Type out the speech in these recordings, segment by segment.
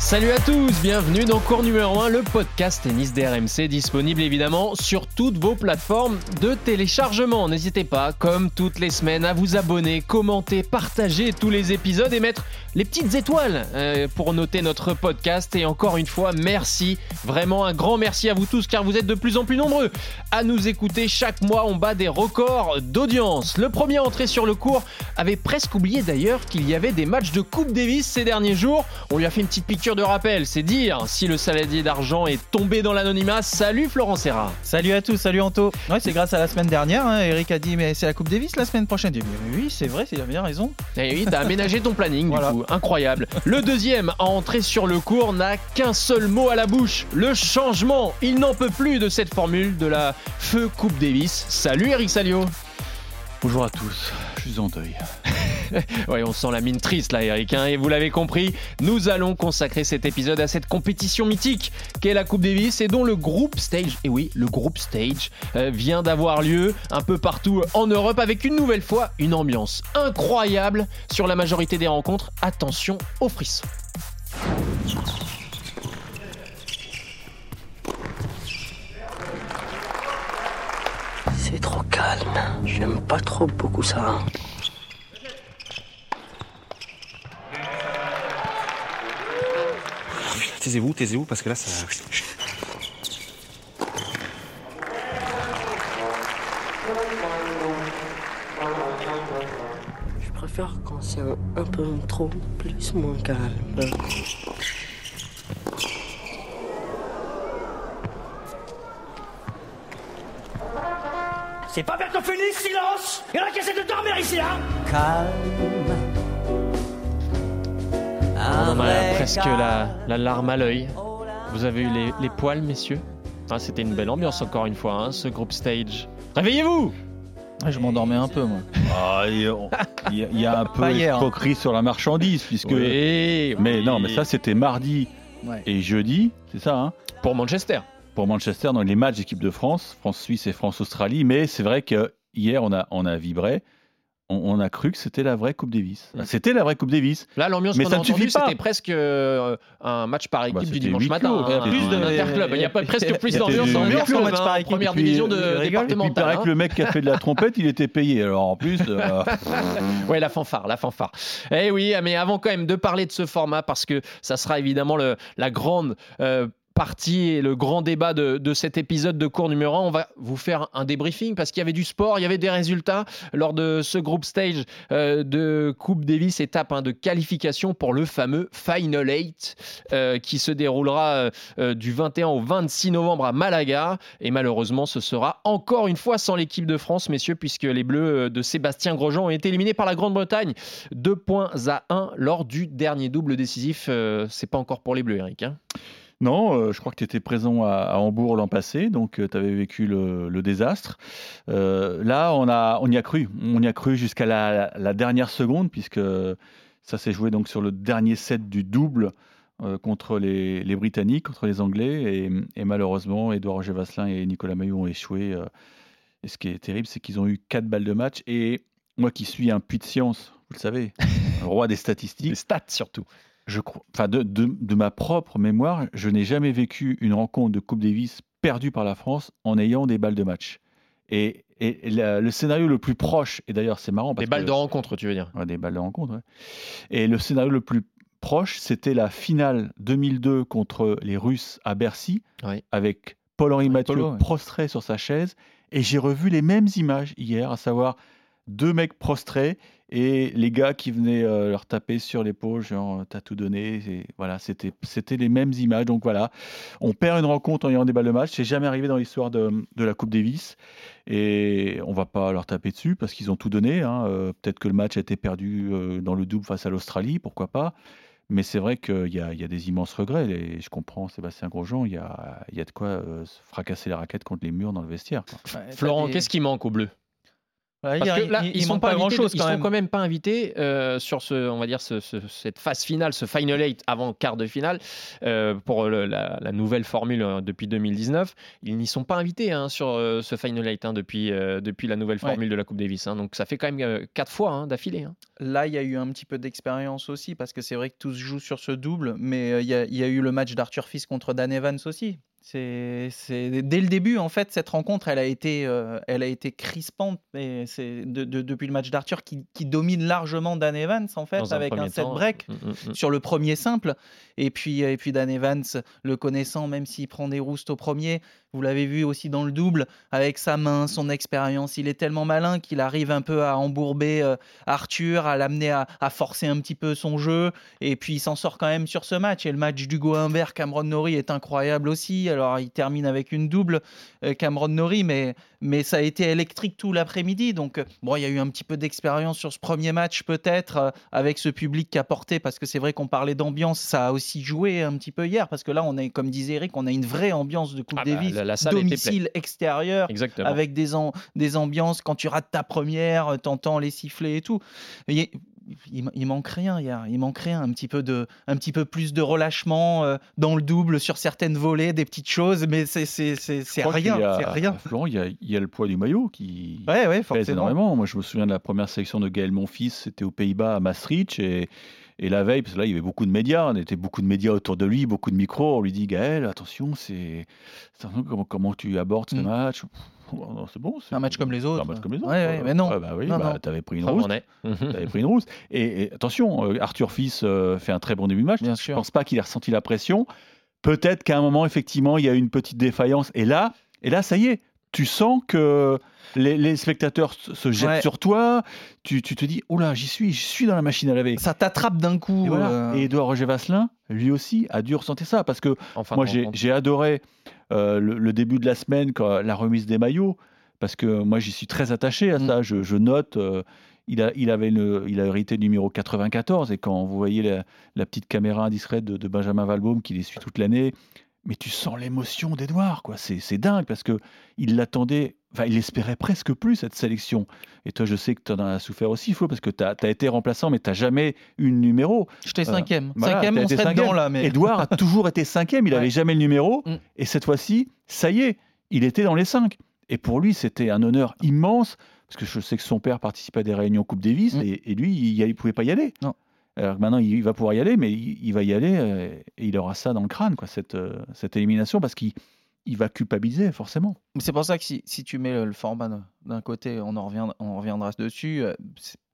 Salut à tous, bienvenue dans Cours numéro 1, le podcast tennis d'RMC, disponible évidemment sur toutes vos plateformes de téléchargement. N'hésitez pas, comme toutes les semaines, à vous abonner, commenter, partager tous les épisodes et mettre les petites étoiles euh, pour noter notre podcast. Et encore une fois, merci, vraiment un grand merci à vous tous car vous êtes de plus en plus nombreux à nous écouter. Chaque mois, on bat des records d'audience. Le premier entré sur le cours avait presque oublié d'ailleurs qu'il y avait des matchs de Coupe Davis ces derniers jours. On lui a fait une petite piqûre de rappel, c'est dire si le saladier d'argent est tombé dans l'anonymat. Salut Florent Serra. Salut à tous, salut Anto. Ouais, c'est grâce à la semaine dernière. Hein. Eric a dit mais c'est la Coupe Davis la semaine prochaine. J'ai dit oui, c'est vrai, c'est bien raison. Et eh oui, t'as aménagé ton planning du coup, incroyable. Le deuxième à entrer sur le cours n'a qu'un seul mot à la bouche, le changement. Il n'en peut plus de cette formule de la feu Coupe Davis. Salut Eric Salio. Bonjour à tous, je suis en deuil. oui, on sent la mine triste là, Eric. Hein, et vous l'avez compris, nous allons consacrer cet épisode à cette compétition mythique qu'est la Coupe Davis et dont le groupe stage, et oui, le groupe stage, euh, vient d'avoir lieu un peu partout en Europe avec une nouvelle fois une ambiance incroyable sur la majorité des rencontres. Attention aux frissons. C'est trop calme. J'aime pas trop beaucoup ça. Taisez-vous, taisez-vous, parce que là, ça. Je préfère quand c'est un, peu trop plus moins calme. C'est pas bientôt fini, silence Il y en a qui essaient de dormir ici, hein? Calme. On en a presque la, larme à l'œil. Vous avez eu les, poils, messieurs ah, C'était une belle ambiance, encore une fois, hein, ce groupe stage. Réveillez-vous Je m'endormais un peu, moi. Ah, il, y a, un peu d'escroquerie sur la marchandise, puisque. mais non, mais ça, c'était mardi et jeudi, c'est ça, hein Pour Manchester. Pour Manchester, dans les matchs d'équipe de France, France-Suisse et France-Australie. Mais c'est vrai que hier, on a, on a vibré on, a cru que c'était la vraie Coupe Davis. Mm. C'était la vraie Coupe Davis. Là, l'ambiance qu'on a entendue, c'était presque euh, un match par équipe bah, du dimanche matin. Hein, plus d'interclub. Il y a pas presque plus d'ambiance en match par équipe. Première division de départementale. Il paraît que le mec qui a fait de la trompette, il était payé. Alors en plus. Euh, ouais, la fanfare, la fanfare. Eh oui, mais avant quand même de parler de ce format, parce que ça sera évidemment la grande euh, partie et le grand débat de, cet épisode de cours numéro 1. On va vous faire un débriefing parce qu'il y avait du sport, il y avait des résultats lors de ce groupe stage euh, de Coupe Davis, étape hein, de qualification pour le fameux Final 8 euh, qui se déroulera euh, du 21 au 26 novembre à Malaga. Et malheureusement, ce sera encore une fois sans l'équipe de France, messieurs, puisque les Bleus de Sébastien Grosjean ont été éliminés par la Grande-Bretagne. Deux points à 1 lors du dernier double décisif. C'est pas encore pour les Bleus, Eric. Hein non, euh, je crois que tu étais présent à, Hambourg l'an passé, donc euh, tu avais vécu le, désastre. Euh, là, on, a, on y a cru. On y a cru jusqu'à la, dernière seconde, puisque ça s'est joué donc sur le dernier set du double contre les, Britanniques, contre les Anglais. Et, malheureusement, Edouard Roger Vasselin et Nicolas Maillot ont échoué. et ce qui est terrible, c'est qu'ils ont eu quatre balles de match. Et moi qui suis un puits de science, vous le savez, le roi des statistiques. Les stats surtout je enfin de, ma propre mémoire, je n'ai jamais vécu une rencontre de Coupe Davis perdue par la France en ayant des balles de match. Et, le scénario le plus proche, et d'ailleurs c'est marrant. des balles de rencontre, tu veux dire Des balles de rencontre, Et le scénario le plus proche, c'était la finale 2002 contre les Russes à Bercy, avec Paul-Henri Mathieu prostré sur sa chaise. Et j'ai revu les mêmes images hier, à savoir deux mecs prostrés et les gars qui venaient euh, leur taper sur l'épaule, genre t'as tout donné. Et voilà, c'était c'était les mêmes images. Donc voilà, on perd une rencontre en ayant des balles de match. C'est jamais arrivé dans l'histoire de, de, la Coupe Davis. Et on va pas leur taper dessus parce qu'ils ont tout donné. Hein. Euh, peut-être que le match a été perdu euh, dans le double face à l'Australie, pourquoi pas. Mais c'est vrai qu'il y, y, a des immenses regrets. Et je comprends Sébastien Grosjean, il y a, y a de quoi fracasser la raquette contre les murs dans le vestiaire. Florent, qu'est-ce qui manque au bleu Parce que là, ils, sont pas grand chose. Ils sont quand même pas invités euh, sur ce, on va dire, ce, cette phase finale, ce final eight avant quart de finale euh, pour la, nouvelle formule euh, depuis 2019. Ils n'y sont pas invités hein, sur ce final eight hein, depuis depuis la nouvelle formule de la Coupe Davis. Hein. donc ça fait quand même quatre fois hein, d'affilée. Là, il y a eu un petit peu d'expérience aussi parce que c'est vrai que tous jouent sur ce double, mais il y, y, a eu le match d'Arthur Fils contre Dan Evans aussi. C'est, dès le début en fait cette rencontre elle a été, euh, elle a été crispante c'est depuis le match d'Arthur qui, domine largement Dan Evans en fait avec un set break mm, mm, mm. sur le premier simple. Et puis et puis Dan Evans le connaissant même s'il prend des roustes au premier vous l'avez vu aussi dans le double avec sa main son expérience il est tellement malin qu'il arrive un peu à embourber euh, Arthur à l'amener à, forcer un petit peu son jeu. Et puis il s'en sort quand même sur ce match. Et le match d'Hugo Humbert Cameron Norrie est incroyable aussi alors, il termine avec une double, euh, Cameron Norrie, mais, mais ça a été électrique tout l'après-midi. Donc, euh, bon, il y a eu un petit peu d'expérience sur ce premier match, peut-être, euh, avec ce public qui a porté, parce que c'est vrai qu'on parlait d'ambiance, ça a aussi joué un petit peu hier, parce que là, on est, comme disait Eric, on a une vraie ambiance de Coupe ah bah, Davis, domicile extérieur, avec des, des ambiances. Quand tu rates ta première, t'entends les sifflets et tout il, manque rien hier. Il manque rien. Un petit peu, de, un petit peu plus de relâchement euh, dans le double sur certaines volées, des petites choses, mais c'est rien. C'est rien. Florent, il y, a, il y, a, le poids du maillot qui ouais, ouais, pèse énormément. Moi, je me souviens de la première sélection de Gaël Monfils, c'était aux Pays-Bas, à Maastricht, et et la veille, parce que là, il y avait beaucoup de médias, on était beaucoup de médias autour de lui, beaucoup de micros. On lui dit Gaël, attention, c'est comment, comment tu abordes ce mm. match? C'est bon. C'est un match comme les autres. Un match comme les autres. Ouais, mais non. bah oui, bah, t'avais pris une rousse. t'avais pris une rousse. Et, attention, euh, Arthur Fils euh, fait un très bon début de match. Bien je ne pense pas qu'il ait ressenti la pression. Peut-être qu'à un moment, effectivement, il y a eu une petite défaillance. Et là, et là, ça y est, tu sens que les, spectateurs se jettent sur toi, tu, te dis, oh là, j'y suis, j'y suis dans la machine à laver. Ça t'attrape d'un coup. Et, euh. Edouard Roger Vasselin, lui aussi, a dû ressentir ça, parce que moi, j'ai adoré euh, le, début de la semaine, quand, la remise des maillots, parce que moi, j'y suis très attaché à mm. ça. Je, note... Euh, il a, il, avait le, il a hérité numéro 94 et quand vous voyez la, petite caméra indiscrète de, de Benjamin Valbaum qui les suit toute l'année, mais tu sens l'émotion d'Edouard, quoi. C'est dingue parce que il l'attendait, enfin, il espérait presque plus cette sélection. Et toi, je sais que tu en as souffert aussi, Flo, parce que tu as, été remplaçant, mais tu n'as jamais eu le numéro. J'étais euh, cinquième. cinquième, on serait dedans là. Mais... Edouard a toujours été cinquième, il n'avait jamais le numéro. Mm. Et cette fois-ci, ça y est, il était dans les cinq. Et pour lui, c'était un honneur immense, parce que je sais que son père participait à des réunions Coupe Davis, mm. et, et, lui, il ne pouvait pas y aller. Non. Alors maintenant, il va pouvoir y aller, mais il, va y aller euh, et il aura ça dans le crâne, quoi, cette, euh, cette élimination, parce qu'il il va culpabiliser, forcément. C'est pour ça que si, si tu mets le, format d'un côté, on, en reviendra, on reviendra dessus, euh,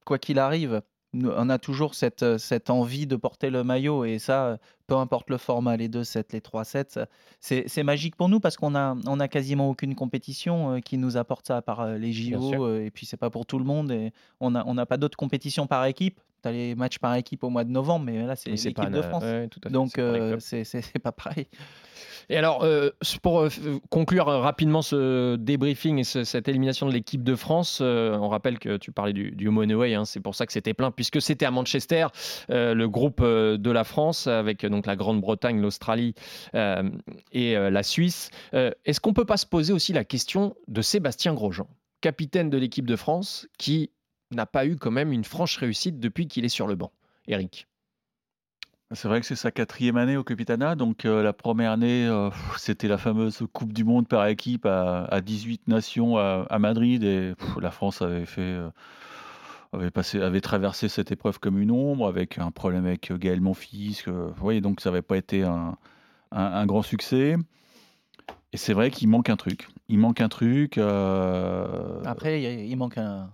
quoi qu'il arrive, on a toujours cette, cette envie de porter le maillot et ça, peu importe le format, les 2 sets, les 3 sets, c'est magique pour nous parce qu'on a, on a quasiment aucune compétition qui nous apporte ça à part les JO et puis c'est pas pour tout le monde et on n'a on a pas d'autres compétitions par équipe tu as les matchs par équipe au mois de novembre, mais là, c'est l'équipe de France. Donc, euh, c'est pas pareil. Et alors, euh, pour euh, conclure rapidement ce débriefing et cette élimination de l'équipe de France, on rappelle que tu parlais du, du hein, c'est pour ça que c'était plein, puisque c'était à Manchester, le groupe de la France, avec donc la Grande-Bretagne, l'Australie et la Suisse. Est-ce qu'on peut pas se poser aussi la question de Sébastien Grosjean capitaine de l'équipe de France, qui n'a pas eu quand même une franche réussite depuis qu'il est sur le banc. Eric c'est vrai que c'est sa quatrième année au Capitana. Donc euh, la première année, euh, c'était la fameuse Coupe du Monde par équipe à, 18 nations à, Madrid. Et la France avait fait, euh, avait, passé, avait traversé cette épreuve comme une ombre, avec un problème avec Gaël Monfils. voyez, donc ça n'avait pas été un, un, grand succès. Et c'est vrai qu'il manque un truc. Il manque un truc. Après, il manque un,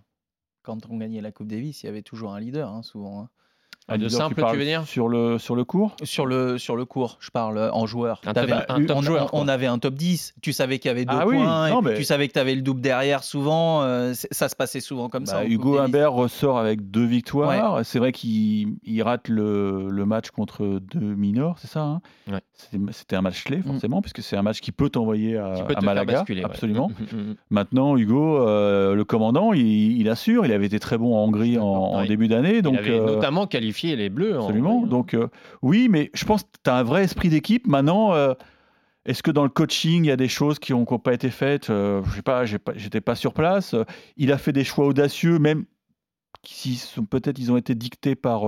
quand on gagnait la Coupe Davis, il y avait toujours un leader, hein, souvent. Hein. Ah, de simple, tu, veux dire sur le, sur le cours? Sur le, sur le cours, je parle en joueur. Un on, joueur on, avait un top 10, tu savais qu'il y avait deux ah points, tu savais que tu avais le double derrière souvent, euh, ça se passait souvent comme ça. Bah, Hugo Humbert ressort avec deux victoires, c'est vrai qu'il rate le, le, match contre deux mineurs, c'est ça hein? C'était un match clé mm. forcément, puisque c'est un match qui peut t'envoyer à, Malaga, absolument. Mm, mm, Maintenant, Hugo, euh, le commandant, il, assure, il avait été très bon en Hongrie en, début d'année. Donc, il avait euh, notamment qualifié les Bleus. Absolument. Donc, euh, oui, mais je pense que tu as un vrai esprit d'équipe. Maintenant, euh, Est-ce que dans le coaching, il y a des choses qui n'ont pas été faites? Je sais pas, j'étais pas sur place. Il a fait des choix audacieux, même si peut-être ils ont été dictés par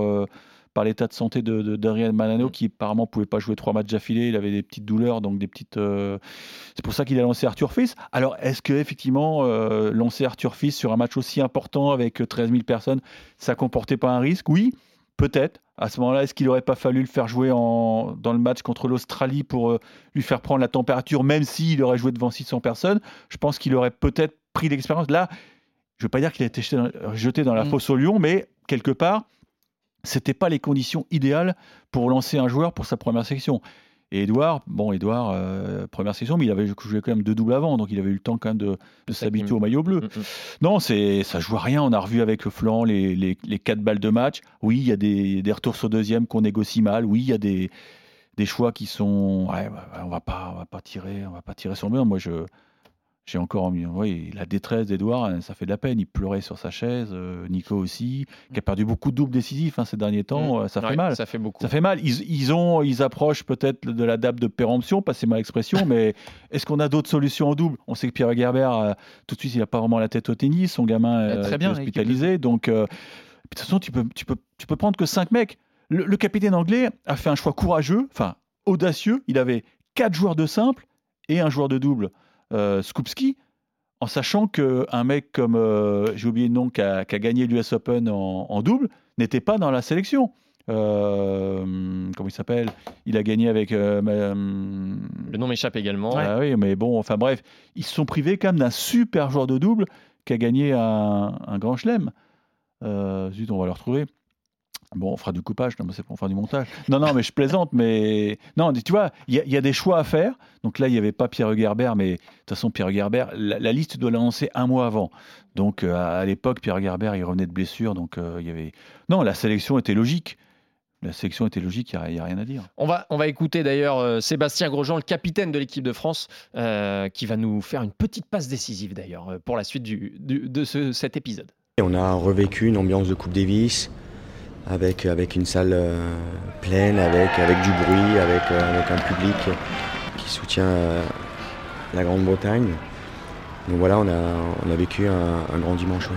par l'état de santé de, Darian Manano, qui apparemment pouvait pas jouer trois matchs d'affilée. Il avait des petites douleurs, donc des petites. Euh, c'est pour ça qu'il a lancé Arthur Fils. Alors, est-ce que effectivement euh, lancer Arthur Fils sur un match aussi important avec 13 000 personnes, ça comportait pas un risque? Oui, peut-être. À ce moment-là, est-ce qu'il n'aurait pas fallu le faire jouer en, dans le match contre l'Australie pour euh, lui faire prendre la température, même s'il aurait joué devant 600 personnes? Je pense qu'il aurait peut-être pris l'expérience. Là, je ne veux pas dire qu'il a été jeté dans la mm. fosse au lion, mais quelque part, c'était pas les conditions idéales pour lancer un joueur pour sa première section. Et Edouard, bon, Edouard, euh, première section, mais il avait joué quand même deux doubles avant, donc il avait eu le temps quand même de, s'habituer au maillot bleu. Mm, mm. Non, c'est, ça joue à rien. On a revu avec Flan les, les, les, quatre balles de match. Oui, il y a des, des retours sur deuxième qu'on négocie mal. Oui, il y a des, des choix qui sont. Ouais, on va pas, on va pas tirer, on va pas tirer sur le mur. Moi, je, j'ai encore envie. Oui, la détresse d'Edouard, hein, ça fait de la peine. Il pleurait sur sa chaise. Euh, Nico aussi, qui a mm. perdu beaucoup de doubles décisifs hein, ces derniers temps. Mm. Euh, ça fait mal. Ça fait beaucoup. Ça fait mal. Ils, ont, ils approchent peut-être de la date de péremption, passez ma expression, mais est-ce qu'on a d'autres solutions en double? On sait que Pierre Gerber, euh, tout de suite, il n'a pas vraiment la tête au tennis. Son gamin est hospitalisé. Donc, de toute façon, tu peux, tu peux, tu peux prendre que 5 mecs. Le, le capitaine anglais a fait un choix courageux, enfin audacieux. Il avait 4 joueurs de simple et un joueur de double euh, Skupski, en sachant qu'un mec comme, euh, j'ai oublié le nom, qui a, gagné l'US Open en, double, n'était pas dans la sélection. Euh, comment il s'appelle? Il a gagné avec. le nom m'échappe également. Ah oui, mais bon, enfin bref, ils se sont privés quand même d'un super joueur de double qui a gagné un, un grand chelem. zut, on va le retrouver. Bon, on fera du coupage, non, c'est pour faire du montage. Non, non, mais je plaisante, mais non, tu vois, il y, a des choix à faire. Donc là, il n'y avait pas Pierre Gerber, mais de toute façon, Pierre Gerber, la, liste doit l'annoncer un mois avant. Donc euh, à, l'époque, Pierre Gerber, il revenait de blessure, donc euh, il y avait. Non, la sélection était logique. La sélection était logique, il n'y a, rien à dire. On va, on va écouter d'ailleurs euh, Sébastien Grosjean, le capitaine de l'équipe de France, qui va nous faire une petite passe décisive d'ailleurs pour la suite du, de cet épisode. On a revécu une ambiance de Coupe Davis avec, avec une salle euh, pleine, avec, avec du bruit, avec, euh, avec un public qui soutient euh, la Grande-Bretagne. Donc voilà, on a, on a vécu un, un grand dimanche.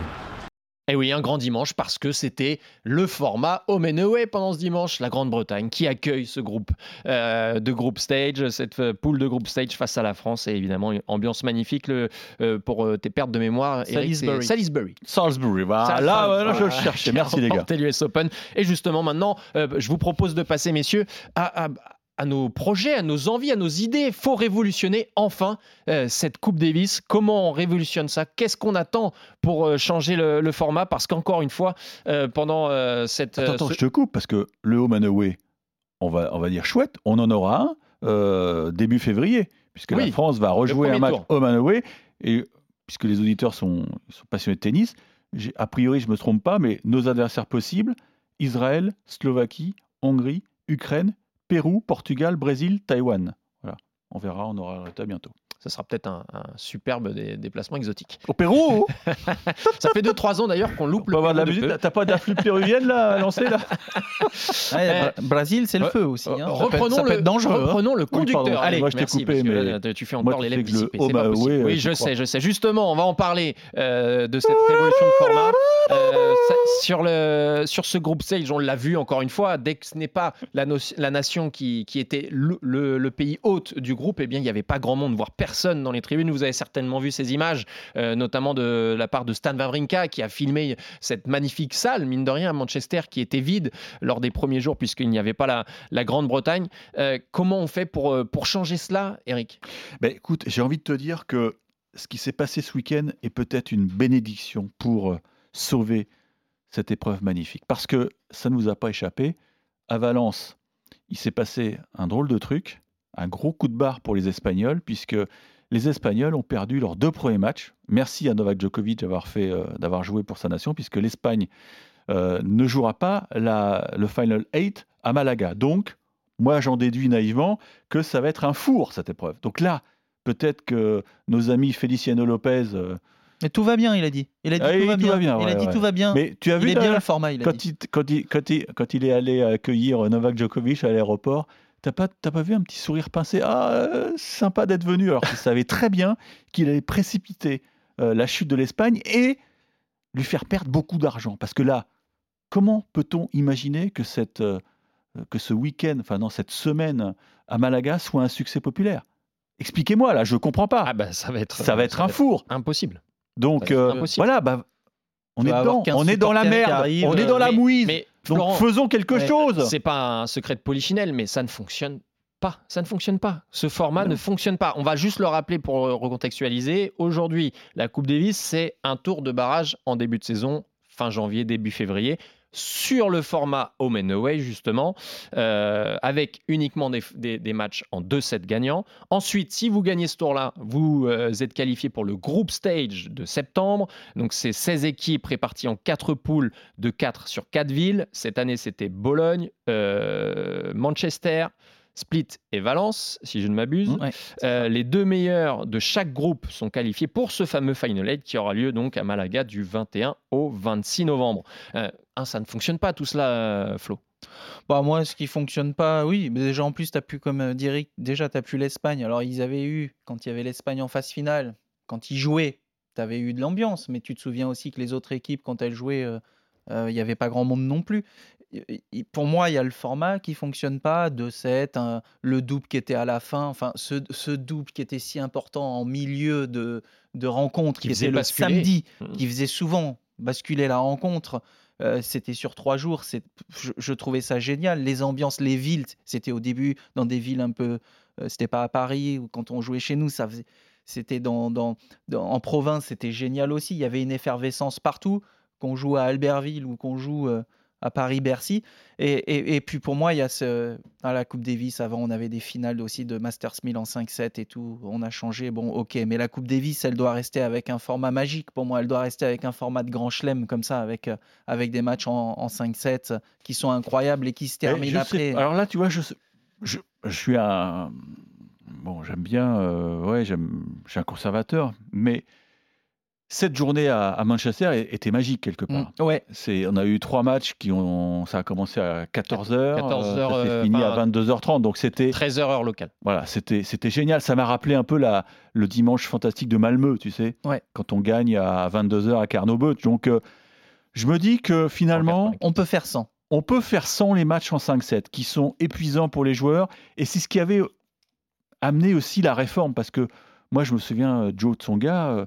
Et oui, un grand dimanche parce que c'était le format Home and Away pendant ce dimanche, la Grande-Bretagne qui accueille ce groupe euh, de groupe stage, cette euh, poule de groupe stage face à la France et évidemment une ambiance magnifique le, euh, pour tes pertes de mémoire. Salisbury. Salisbury. Salisbury, voilà. Là, je cherchais. Merci les gars. l'US Open. Et justement maintenant, je vous propose de passer, messieurs, à à nos projets, à nos envies, à nos idées. Il faut révolutionner enfin euh, cette Coupe Davis. Comment on révolutionne ça? Qu'est-ce qu'on attend pour euh, changer le, format? Parce qu'encore une fois, euh, pendant cette... Attends, attends je te coupe, parce que le Home and Away, on va, on va dire chouette, on en aura un début février, puisque la France va rejouer un match Home and Away, et puisque les auditeurs sont, sont passionnés de tennis, a priori, je ne me trompe pas, mais nos adversaires possibles, Israël, Slovaquie, Hongrie, Ukraine, Pérou, Portugal, Brésil, Taïwan. Voilà. On verra, on aura le résultat bientôt ça sera peut-être un, superbe déplacement exotique. Au Pérou Ça fait 2-3 ans d'ailleurs qu'on loupe le la musique. T'as pas d'afflux péruvienne là à lancer là eh, Brésil, c'est le feu aussi. Hein. Reprenons, le, dangereux, hein. reprenons le conducteur. Allez, moi je t'ai coupé, mais tu fais encore l'élève dissipé. Oh, bah, oui, oui je sais, je sais. Justement, on va en parler euh, de cette révolution de format. Euh, sur, le, sur ce groupe stage, on l'a vu encore une fois, dès que ce n'est pas la, la nation qui, qui était le, le, pays hôte du groupe, eh bien, il n'y avait pas grand monde, voire personne dans les tribunes. Vous avez certainement vu ces images, euh, notamment de la part de Stan Wawrinka, qui a filmé cette magnifique salle, mine de rien, à Manchester, qui était vide lors des premiers jours, puisqu'il n'y avait pas la, Grande-Bretagne. Euh, comment on fait pour, pour changer cela, Eric? Ben, Écoute, j'ai envie de te dire que ce qui s'est passé ce week-end est peut-être une bénédiction pour sauver cette épreuve magnifique. Parce que ça ne vous a pas échappé, à Valence, il s'est passé un drôle de truc, un gros coup de barre pour les Espagnols, puisque les Espagnols ont perdu leurs deux premiers matchs. Merci à Novak Djokovic d'avoir fait, euh, d'avoir joué pour sa nation, puisque l'Espagne euh, ne jouera pas la, le Final 8 à Malaga. Donc, moi, j'en déduis naïvement que ça va être un four, cette épreuve. Donc là, peut-être que nos amis Feliciano Lopez... Euh, mais tout va bien, il a dit. Il a dit ah, tout, va bien. il a dit tout va bien. Mais tu as vu il est bien le format. Il quand, Il, quand, il, quand, il, quand, il, est allé accueillir Novak Djokovic à l'aéroport, T'as pas, pas vu un petit sourire pincé? Ah, euh, sympa d'être venu. Alors qu'il savait très bien qu'il allait précipiter euh, la chute de l'Espagne et lui faire perdre beaucoup d'argent. Parce que là, comment peut-on imaginer que, cette, euh, que ce week-end, enfin non, cette semaine à Malaga soit un succès populaire? Expliquez-moi, là, je comprends pas. Ah bah, ça va être, ça va être un four. Impossible. Donc voilà, bah, on est, dedans, on est dans la merde, on est dans la mouise. Donc faisons quelque chose. C'est pas un secret de polichinelle, mais ça ne fonctionne pas. Ça ne fonctionne pas. Ce format ne fonctionne pas. On va juste le rappeler pour recontextualiser. Aujourd'hui, la Coupe Davis, c'est un tour de barrage en début de saison, fin janvier, début février sur le format home and away, justement, euh, avec uniquement des, matchs en 2-7 gagnants. Ensuite, si vous gagnez ce tour-là, vous euh, êtes qualifié pour le group stage de septembre. Donc, c'est 16 équipes réparties en 4 poules de 4 sur 4 villes. Cette année, c'était Bologne, euh, Manchester, Split et Valence, si je ne m'abuse. Euh, les deux meilleurs de chaque groupe sont qualifiés pour ce fameux Final Eight qui aura lieu donc à Malaga du 21 au 26 novembre. Euh, ça ne fonctionne pas tout cela, euh, Flo. Bah moi, ce qui fonctionne pas, oui, mais déjà en plus, tu as pu, comme Direct, déjà tu as pu l'Espagne. Alors ils avaient eu, quand il y avait l'Espagne en phase finale, quand ils jouaient, tu avais eu de l'ambiance, mais tu te souviens aussi que les autres équipes, quand elles jouaient, il n'y avait pas grand monde non plus pour moi, il y a le format qui fonctionne pas, 2-7, le double qui était à la fin, enfin ce, double qui était si important en milieu de, de rencontre, qui, était le samedi, mmh. qui faisait souvent basculer la rencontre. Euh, c'était sur trois jours, je, trouvais ça génial. Les ambiances, les villes, c'était au début dans des villes un peu, euh, c'était pas à Paris ou quand on jouait chez nous, ça c'était dans, dans, en province, c'était génial aussi. Il y avait une effervescence partout. Qu'on joue à Albertville ou qu'on joue euh, à Paris-Bercy. Et, et, puis pour moi, il y a ce, à la Coupe Davis, avant, on avait des finales aussi de Masters 1000 en 5-7 et tout. On a changé, bon, ok, mais la Coupe Davis, elle doit rester avec un format magique. Pour moi, elle doit rester avec un format de grand chelem, comme ça, avec, euh, avec des matchs en, 5-7 qui sont incroyables et qui se terminent après. Alors là, tu vois, je, je, je suis un. Bon, j'aime bien. Euh, ouais, j'aime, je suis un conservateur, mais cette journée à, Manchester était magique quelque mm. part. ouais. C'est, on a eu trois matchs qui ont, ça a commencé à 14h, 14 h ça s'est fini à 22h30, donc c'était 13h heure locale. Voilà, c'était, c'était génial. Ça m'a rappelé un peu la, le dimanche fantastique de Malmö, tu sais, ouais. quand on gagne à 22h à Carnot Donc, euh, je me dis que finalement, on peut faire 100. On peut faire 100 les matchs en 5-7, qui sont épuisants pour les joueurs, et c'est ce qui avait amené aussi la réforme, parce que moi, je me souviens, euh, Joe Tsonga.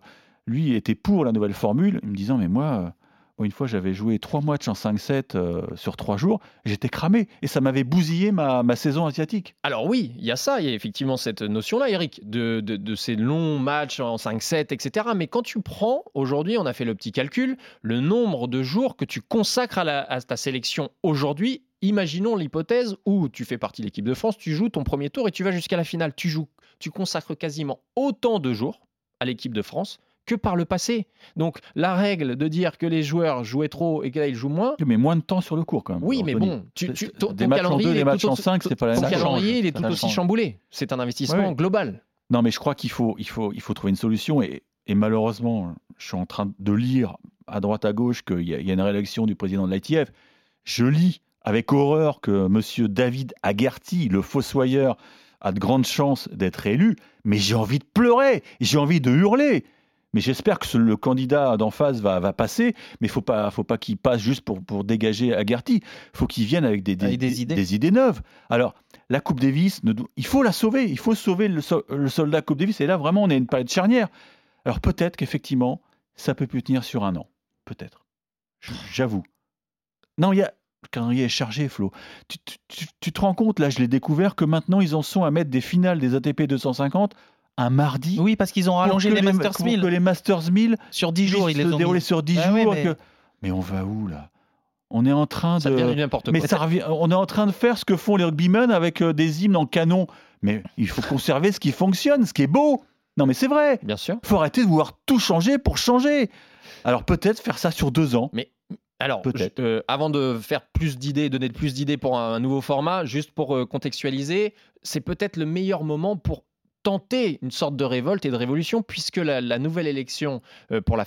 Lui était pour la nouvelle formule, me disant mais moi, euh, une fois j'avais joué trois matchs en 5-7 euh, sur trois jours, j'étais cramé et ça m'avait bousillé ma, saison asiatique. Alors oui, il y a ça, il y a effectivement cette notion-là, Eric, de, de, ces longs matchs en 5-7, etc. Mais quand tu prends, aujourd'hui, on a fait le petit calcul, le nombre de jours que tu consacres à, à ta sélection aujourd'hui, imaginons l'hypothèse où tu fais partie de l'équipe de France, tu joues ton premier tour et tu vas jusqu'à la finale, tu joues, tu consacres quasiment autant de jours à l'équipe de France que par le passé. Donc la règle de dire que les joueurs jouaient trop et que là ils jouent moins. Mais moins de temps sur le cours quand même. Oui, mais bon, tu, ton, des matchs en 2, des matchs en 5, c'est pas la même chose. calendrier, il est tout aussi chamboulé. C'est un investissement global. Non, mais je crois qu'il faut, il faut, il faut trouver une solution et, et malheureusement, je suis en train de lire à droite à gauche qu'il y, y, a une réélection du président de l'ITF. Je lis avec horreur que M. David Aguerti, le fossoyeur, a de grandes chances d'être élu, mais j'ai envie de pleurer, j'ai envie de hurler. Mais j'espère que le candidat d'en face va, va, passer, mais il ne faut pas, faut pas qu'il passe juste pour, pour dégager Agarty. Il faut qu'il vienne avec des, des, des, idées. des, idées. neuves. Alors, la Coupe Davis, il faut la sauver. Il faut sauver le, le soldat Coupe Davis. Et là, vraiment, on est une palette charnière. Alors, peut-être qu'effectivement, ça peut plus tenir sur un an. Peut-être. J'avoue. Non, il y a. Le calendrier est chargé, Flo. Tu, tu, tu, te rends compte, là, je l'ai découvert, que maintenant, ils en sont à mettre des finales des ATP 250 un mardi. Oui, parce qu'ils ont rallongé les, Masters 1000. que les Masters 1000 sur 10 jours, ils les ont déroulés sur 10 ah jours. mais... on va où là? On est en train de. Ça n'importe mais ça on est en train de faire ce que font les rugbymen avec euh, des hymnes en canon. Mais il faut conserver ce qui fonctionne, ce qui est beau. Non, mais c'est vrai. Bien sûr. Il faut arrêter de vouloir tout changer pour changer. Alors peut-être faire ça sur deux ans. Mais alors, euh, avant de faire plus d'idées, donner plus d'idées pour un, nouveau format, juste pour euh, contextualiser, c'est peut-être le meilleur moment pour tenter une sorte de révolte et de révolution, puisque la, nouvelle élection euh, pour la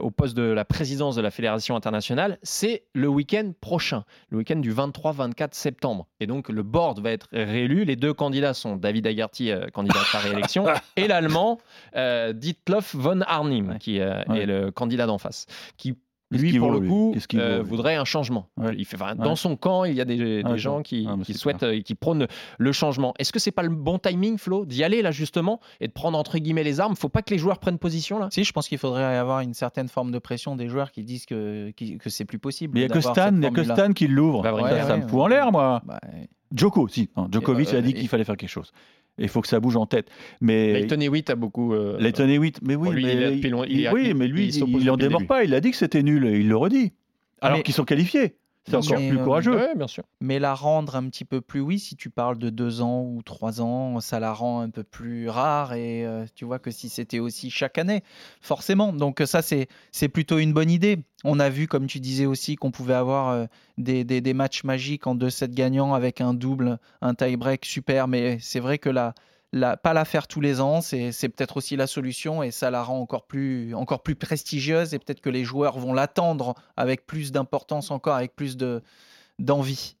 au poste de la présidence de la Fédération internationale, c'est le week-end prochain, le week-end du 23-24 septembre. Et donc le board va être réélu. Les deux candidats sont David Agarty, euh, candidat à la réélection, et l'allemand euh, Dietlof von Arnim, qui est le candidat d'en face, qui lui, pour le coup, euh, voudrait un changement. Il fait, Dans son camp, il y a des, gens qui, ah, souhaitent et qui prônent le changement. Est-ce que c'est pas le bon timing, Flo, d'y aller là justement et de prendre entre guillemets les armes? Faut pas que les joueurs prennent position là? Si, je pense qu'il faudrait avoir une certaine forme de pression des joueurs qui disent que, que c'est plus possible. il n'y a que Stan, il a que Stan qui l'ouvre. Bah, ça me fout en l'air, moi. Bah, Joko, si. Djokovic a dit qu'il fallait faire quelque chose. Il faut que ça bouge en tête. Mais Leighton Hewitt a beaucoup. Euh... Leighton Hewitt, mais oui, mais, il, oui, mais lui, il n'en démord pas. Il a dit que c'était nul. Il le redit. Alors qu'ils sont qualifiés. C'est encore plus euh, courageux. bien sûr. Mais la rendre un petit peu plus, oui, si tu parles de deux ans ou trois ans, ça la rend un peu plus rare. Et euh, tu vois que si c'était aussi chaque année, forcément. Donc ça, c'est, c'est plutôt une bonne idée. On a vu, comme tu disais aussi, qu'on pouvait avoir euh, des, des, des, matchs magiques en 2-7 gagnants avec un double, un tie-break super. Mais c'est vrai que là pas la faire tous les ans, c'est peut-être aussi la solution et ça la rend encore plus, encore plus prestigieuse et peut-être que les joueurs vont l'attendre avec plus d'importance encore, avec plus d'envie.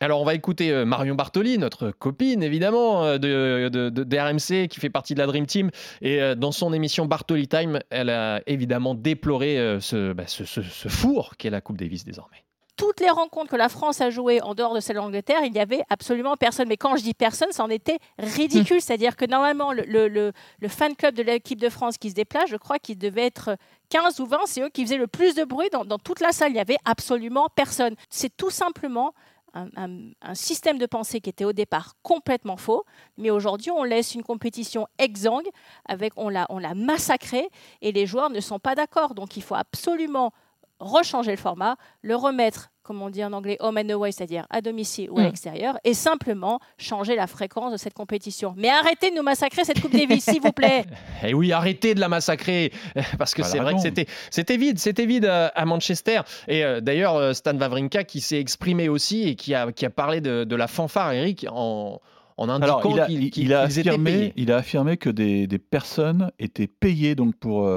alors on va écouter euh, Marion Bartoli, notre copine évidemment euh, de, de, RMC qui fait partie de la Dream Team. Et euh, dans son émission Bartoli Time, elle a évidemment déploré ce, bah, ce, ce four qu'est la Coupe Davis désormais toutes les rencontres que la France a jouées en dehors de celle d'Angleterre, il n'y avait absolument personne. Mais quand je dis personne, ça en était ridicule. Mmh. C'est-à-dire que normalement, le, fan club de l'équipe de France qui se déplace, je crois qu'il devait être 15 ou 20, c'est eux qui faisaient le plus de bruit dans, toute la salle. Il n'y avait absolument personne. C'est tout simplement un, système de pensée qui était au départ complètement faux, mais aujourd'hui on laisse une compétition exsangue, avec, on l'a massacrée et les joueurs ne sont pas d'accord. Donc il faut absolument rechanger le format, le remettre, comme on dit en anglais, home and away, c'est-à-dire à domicile ou à mm. l'extérieur, et simplement changer la fréquence de cette compétition. Mais arrêtez de nous massacrer cette Coupe Davis, s'il vous plaît. Et eh oui, arrêtez de la massacrer, parce que c'est vrai que c'était, c'était vide, c'était vide euh, à, Manchester. Et euh, d'ailleurs, euh, Stan Wawrinka qui s'est exprimé aussi et qui a, qui a parlé de, la fanfare, Eric, en, en indiquant qu'il, a, affirmé, il a affirmé que des, des, personnes étaient payées donc pour,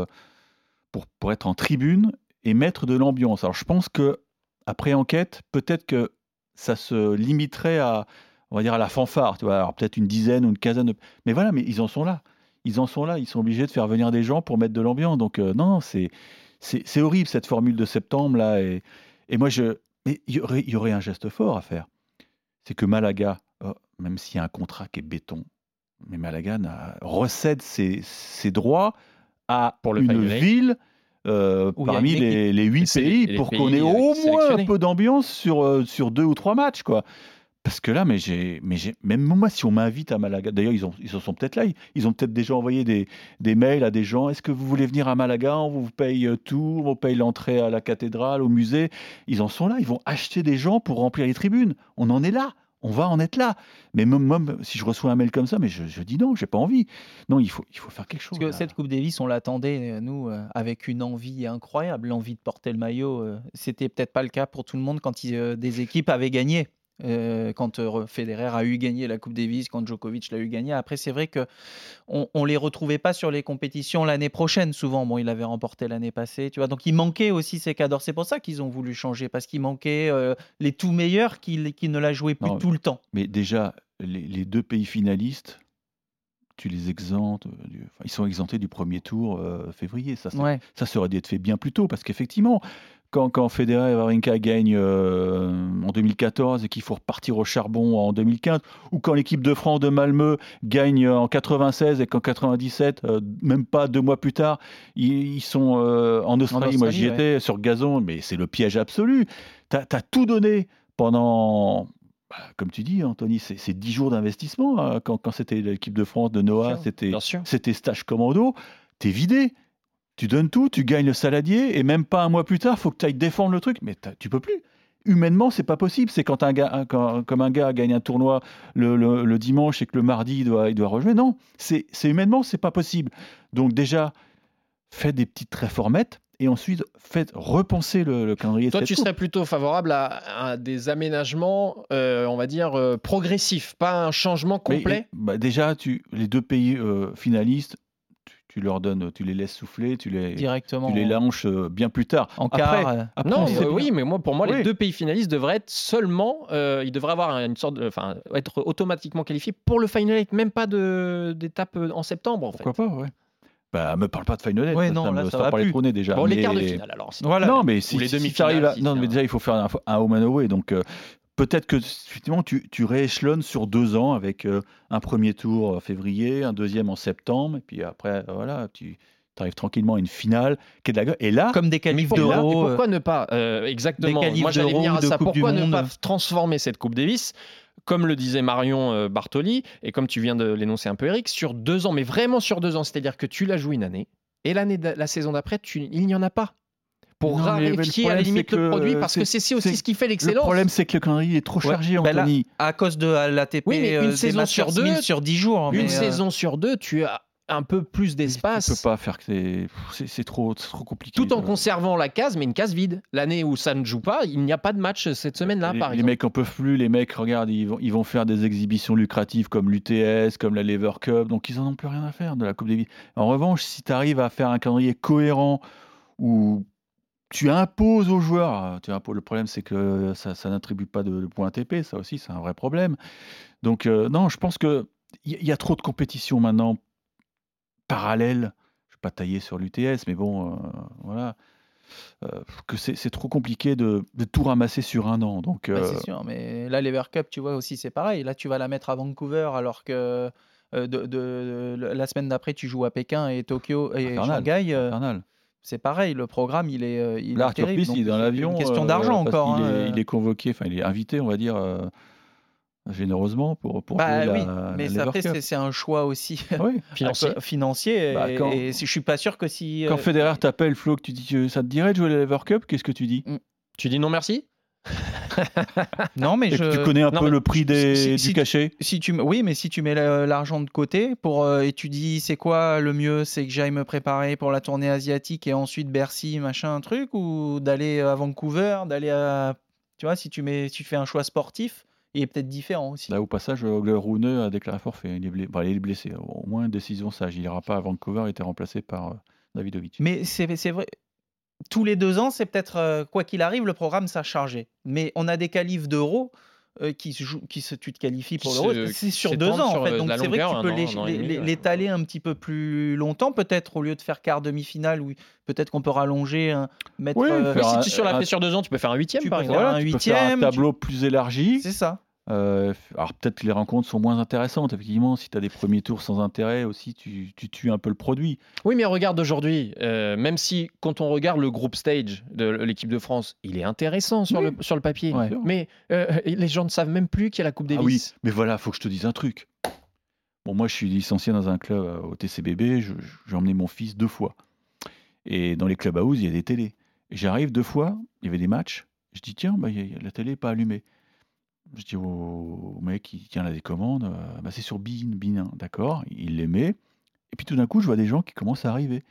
pour, pour être en tribune et mettre de l'ambiance. Alors je pense que après enquête, peut-être que ça se limiterait à, on va dire à la fanfare, tu vois, alors peut-être une dizaine ou une quinzaine de... Mais voilà, mais ils en sont là. Ils en sont là, ils sont obligés de faire venir des gens pour mettre de l'ambiance. Donc euh, non, c'est, c'est, horrible cette formule de septembre là. Et, et moi, je, il y aurait, y aurait un geste fort à faire. C'est que Malaga, oh, même s'il y a un contrat qui est béton, mais Malaga recède ses, ses droits à pour le une ville euh, parmi les, huit pays pour qu'on ait au moins un peu d'ambiance sur, euh, sur deux ou trois matchs. quoi. Parce que là, mais j'ai, mais j'ai, même moi, si on m'invite à Malaga, d'ailleurs, ils, ont, ils en sont peut-être là, ils, ont peut-être déjà envoyé des, des, mails à des gens. Est-ce que vous voulez venir à Malaga? On vous paye euh, tout, on vous paye l'entrée à la cathédrale, au musée. Ils en sont là, ils vont acheter des gens pour remplir les tribunes. On en est là on va en être là. Mais même, si je reçois un mail comme ça, mais je, dis non, j'ai pas envie. Non, il faut, il faut faire quelque chose. Parce que cette Coupe Davis, on l'attendait, euh, nous, euh, avec une envie incroyable, l'envie de porter le maillot. Euh, c'était peut-être pas le cas pour tout le monde quand des équipes avaient gagné. Euh, quand euh, Federer a eu gagné la Coupe Davis, quand Djokovic l'a eu gagné. Après, c'est vrai que on, on, les retrouvait pas sur les compétitions l'année prochaine. Souvent, bon, il avait remporté l'année passée, tu vois. Donc, il manquait aussi ces cadors. C'est pour ça qu'ils ont voulu changer, parce qu'il manquait euh, les tout meilleurs qui, ne la jouaient plus tout le temps. Mais déjà, les, deux pays finalistes, tu les exemptes, ils sont exemptés du premier tour février. Ça, ça, ça, aurait dû être fait bien plus tôt, parce qu'effectivement, quand, quand Federer et Wawrinka gagnent euh, en 2014 et qu'il faut repartir au charbon en 2015, ou quand l'équipe de France de Malmö gagne en 96 et qu'en 97, euh, même pas deux mois plus tard, ils, sont euh, en, Australie. Moi, j'y étais sur gazon, mais c'est le piège absolu. Tu as, tout donné pendant, bah, comme tu dis, Anthony, c'est dix jours d'investissement. Hein. quand, quand c'était l'équipe de France de Noah, c'était stage commando. T'es vidé. Tu donnes tout, tu gagnes le saladier, et même pas un mois plus tard, faut que tu ailles défendre le truc. Mais tu peux plus. Humainement, c'est pas possible. C'est quand un gars, comme un gars gagne un tournoi le, dimanche et que le mardi il doit, il doit rejouer. Non, c'est humainement, c'est pas possible. Donc déjà, fais des petites réformettes et ensuite faites repenser le, calendrier. Toi, tu serais plutôt favorable à, des aménagements, euh, on va dire, euh, progressifs, pas un changement complet bah, Déjà, tu, les deux pays euh, finalistes, tu, leur donnes, tu les laisses souffler, tu les, Directement. Tu les lances bien plus tard. En quart. non, oui, mais moi, pour moi, les deux pays finalistes devraient être seulement, ils devraient avoir une sorte, enfin, être automatiquement qualifiés pour le Final même pas d'étape en septembre. En Pourquoi pas, ouais. Bah, me parle pas de Final Eight. Ouais, non, là, ça, va plus. Les déjà. Bon, mais... les quarts de finale alors. Voilà. Non, mais si, les demi si à... non, mais déjà il faut faire un, un home and away. Donc euh, peut-être que effectivement tu, tu rééchelonnes sur deux ans avec euh, un premier tour en février, un deuxième en septembre, et puis après euh, voilà tu arrives tranquillement à une finale qui est de la et là comme des qualifs d'euro pourquoi ne pas exactement? moi j'allais venir à ça. Pourquoi ne pas transformer cette coupe Davis? Comme le disait Marion euh, Bartoli, et comme tu viens de l'énoncer un peu Eric, sur deux ans, mais vraiment sur deux ans, c'est-à-dire que tu la joues une année, et l'année la saison d'après, il n'y en a pas pour raréfier à la limite le produit parce que c'est aussi ce qui fait l'excellence. Le problème c'est que le calendrier est trop chargé en ben à cause de l'ATP, oui, une euh, saison sur deux, sur dix jours. Une euh, saison sur deux, tu as un peu plus d'espace. Tu peux pas faire que c'est trop, trop compliqué. Tout en conservant la case, mais une case vide. L'année où ça ne joue pas, il n'y a pas de match cette semaine-là, par exemple. Les mecs en peuvent plus. Les mecs, regarde, ils vont, ils vont faire des exhibitions lucratives comme l'UTS, comme la Lever Cup. Donc ils en ont plus rien à faire de la Coupe des Vies. En revanche, si tu arrives à faire un calendrier cohérent où tu imposes aux joueurs, tu imposes, le problème c'est que ça, ça n'attribue pas de, points TP, ça aussi c'est un vrai problème. Donc euh, non, je pense que il y, a trop de compétition maintenant parallèle. Je ne vais pas tailler sur l'UTS, mais bon, euh, voilà. Euh, que c'est trop compliqué de, tout ramasser sur un an. Donc, c'est euh, sûr, mais là, l'Ever Cup, tu vois aussi, c'est pareil. Là, tu vas la mettre à Vancouver alors que de, la semaine d'après, tu joues à Pékin et Tokyo et Shanghai. C'est pareil, le programme, il est, il là, est il est dans l'avion. question d'argent encore. Il, est, il, est, convoqué, enfin, il est invité, on va dire, généreusement pour, pour bah, oui, mais après c'est un choix aussi financier, financier bah, et, je suis pas sûr que si quand euh, Federer t'appelle Flo que tu dis que ça te dirait de jouer la Lever Cup qu'est-ce que tu dis? Mm. tu dis non merci? Non mais je... tu connais un peu le prix des, du cachet si tu oui mais si tu mets l'argent de côté pour euh, et tu dis c'est quoi le mieux c'est que j'aille me préparer pour la tournée asiatique et ensuite Bercy machin un truc ou d'aller à Vancouver d'aller à tu vois si tu mets tu fais un choix sportif il est peut-être différent aussi. Là, au passage, Rune a déclaré forfait. Il est, blessé. il est blessé. Au moins une décision sage. Il n'ira pas à Vancouver. Il était remplacé par euh, Davidovic. Mais c'est vrai. Tous les deux ans, c'est peut-être, euh, quoi qu'il arrive, le programme s'est chargé. Mais on a des qualifs d'euros euh, qui, se joue, qui se, tu te qualifies pour l'Euro, c'est sur deux ans en fait. Donc c'est vrai que tu peux l'étaler un petit peu plus longtemps, peut-être au lieu de faire quart demi-finale, ou peut-être qu'on peut rallonger, un, mettre. Oui, si tu sur la fait sur deux ans, tu peux faire un huitième par exemple. un huitième, un tableau plus élargi. C'est ça. Euh, alors peut-être que les rencontres sont moins intéressantes, effectivement. Si tu as des premiers tours sans intérêt aussi, tu, tues un peu le produit. Oui, mais regarde aujourd'hui, euh, même si quand on regarde le groupe stage de l'équipe de France, il est intéressant sur, le, sur le papier. Mais euh, les gens ne savent même plus qu'il y a la Coupe Davis. Ah oui, mais voilà, faut que je te dise un truc. Bon, moi, je suis licencié dans un club au TCBB. J'ai emmené mon fils deux fois. Et dans les clubs house, il y a des télés. J'arrive deux fois, il y avait des matchs. Je dis, tiens, bah, la télé n'est pas allumée. Je dis au, mec qui tient la télécommande, euh, bah c'est sur BIN, BIN d'accord, il les met. Et puis tout d'un coup, je vois des gens qui commencent à arriver.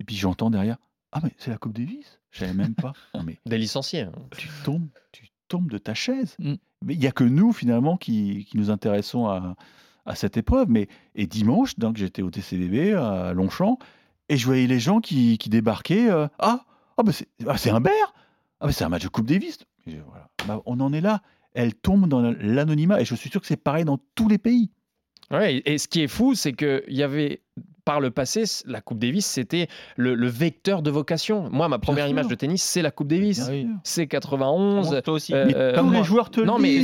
Et puis j'entends derrière, ah mais c'est la Coupe Davis? Je savais même pas. mais des licenciés. Hein. Tu tombes, tu tombes de ta chaise. Mm. Mais il n'y a que nous finalement qui, qui nous intéressons à, à, cette épreuve. Mais et dimanche, donc j'étais au TCDB à Longchamp et je voyais les gens qui, qui débarquaient. Euh, ah, ah bah c'est ah, un Bear Ah bah c'est un match de Coupe Davis. voilà. Bah, on en est là elle tombe dans l'anonymat. Et je suis sûr que c'est pareil dans tous les pays. Ouais, et ce qui est fou, c'est qu'il y avait par le passé, la Coupe Davis, c'était le, vecteur de vocation. Moi, ma première image de tennis, c'est la Coupe Davis. C'est 91. toi aussi. Euh, comme les joueurs te non, mais,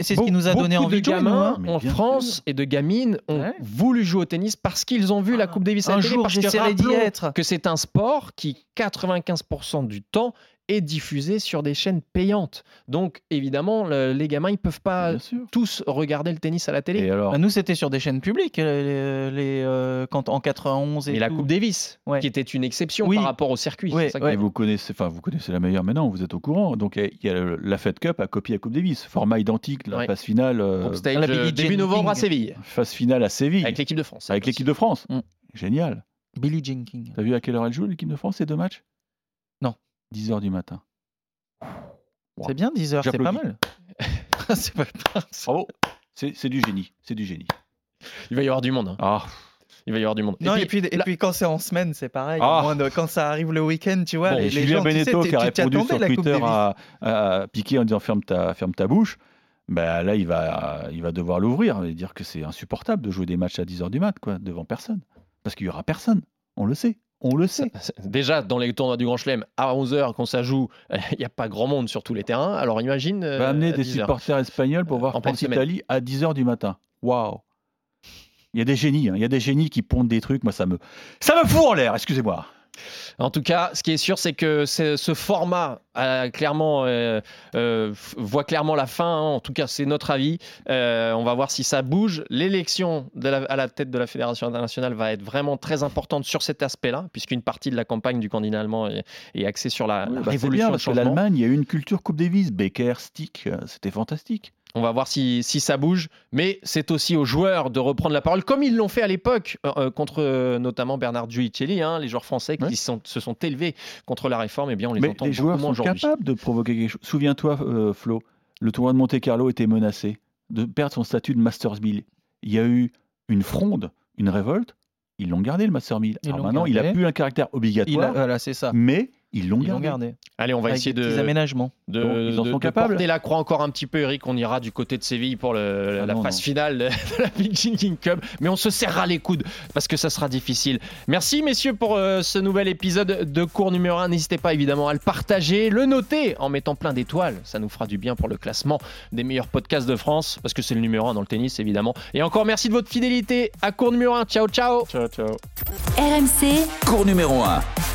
c'est ce qui nous a donné envie de gamins en France et de gamines ont voulu jouer au tennis parce qu'ils ont vu la Coupe Davis. Un jour, j'essaierai d'y être. Que c'est un sport qui, 95% du temps, est diffusé sur des chaînes payantes. Donc, évidemment, les gamins, ils peuvent pas tous regarder le tennis à la télé. Et alors bah, Nous, c'était sur des chaînes publiques, euh, les, euh, quand, en 91 et, la Coupe Davis, qui était une exception par rapport au circuit. vous connaissez, enfin, vous connaissez la meilleure maintenant, vous êtes au courant. Donc, il y a la Fed Cup à copier la Coupe Davis, format identique, la phase finale. Euh, début novembre à Séville. Phase finale à Séville. Avec l'équipe de France. Avec l'équipe de France. Mm. Génial. Billy Jenkins. T'as vu à quelle heure elle joue l'équipe de France ces deux matchs? 10h du matin. C'est bien 10h, c'est pas mal. c'est pas... Bravo. C'est du génie. C'est du génie. Il va y avoir du monde. Hein. Ah. Il va y avoir du monde. Non, et puis, et puis, quand c'est en semaine, c'est pareil. Ah. quand ça arrive le week-end, tu vois, les, les Julien gens, Beneteau tu sais, qui a répondu sur Twitter à, à, Piqué en disant ferme ta, ferme ta bouche. Ben là, il va, il va devoir l'ouvrir et dire que c'est insupportable de jouer des matchs à 10h du mat, quoi, devant personne. Parce qu'il y aura personne. On le sait. On le sait. Déjà, dans les tournois du Grand Chelem, à 11h, quand ça joue, il n'y a pas grand monde sur tous les terrains. Alors imagine. va amener des supporters espagnols pour voir France-Italie à 10h du matin. Waouh Il y a des génies, hein. il y a des génies qui pondent des trucs. Moi, ça me, ça me fout en l'air, excusez-moi. En tout cas, ce qui est sûr, c'est que ce format a clairement, euh, euh, voit clairement la fin. Hein. En tout cas, c'est notre avis. Euh, on va voir si ça bouge. L'élection à la tête de la Fédération internationale va être vraiment très importante sur cet aspect-là, puisqu'une partie de la campagne du candidat allemand est, axée sur la, oui, la bah révolution. Bien, parce que l'Allemagne, il y a eu une culture Coupe Davis, Becker, Stick, c'était fantastique. On va voir si, si ça bouge, mais c'est aussi aux joueurs de reprendre la parole, comme ils l'ont fait à l'époque euh, contre euh, notamment Bernard Giulicelli, hein, les joueurs français qui sont, se sont élevés contre la réforme. Et eh bien, on les mais entend les joueurs sont capables de provoquer quelque chose. Souviens-toi, euh, Flo, le tournoi de Monte Carlo était menacé de perdre son statut de Masters 1000. Il y a eu une fronde, une révolte. Ils l'ont gardé le Masters 1000. Alors maintenant, il n'a plus un caractère obligatoire. voilà, c'est ça. Mais ils l'ont gardé. gardé. Allez, on va Avec essayer des de, aménagements. de, Donc, ils en de- sont de capables. porter la croix encore un petit peu, Eric. On ira du côté de Séville pour le- Ah la non, phase non. finale de la Big King Cup. Mais on se serrera les coudes parce que ça sera difficile. Merci, messieurs, pour euh, ce nouvel épisode de cours numéro 1. N'hésitez pas évidemment à le partager, le noter en mettant plein d'étoiles. Ça nous fera du bien pour le classement des meilleurs podcasts de France parce que c'est le numéro 1 dans le tennis, évidemment. Et encore merci de votre fidélité à cours numéro 1. Ciao, ciao. Ciao, ciao. RMC Cours numéro 1.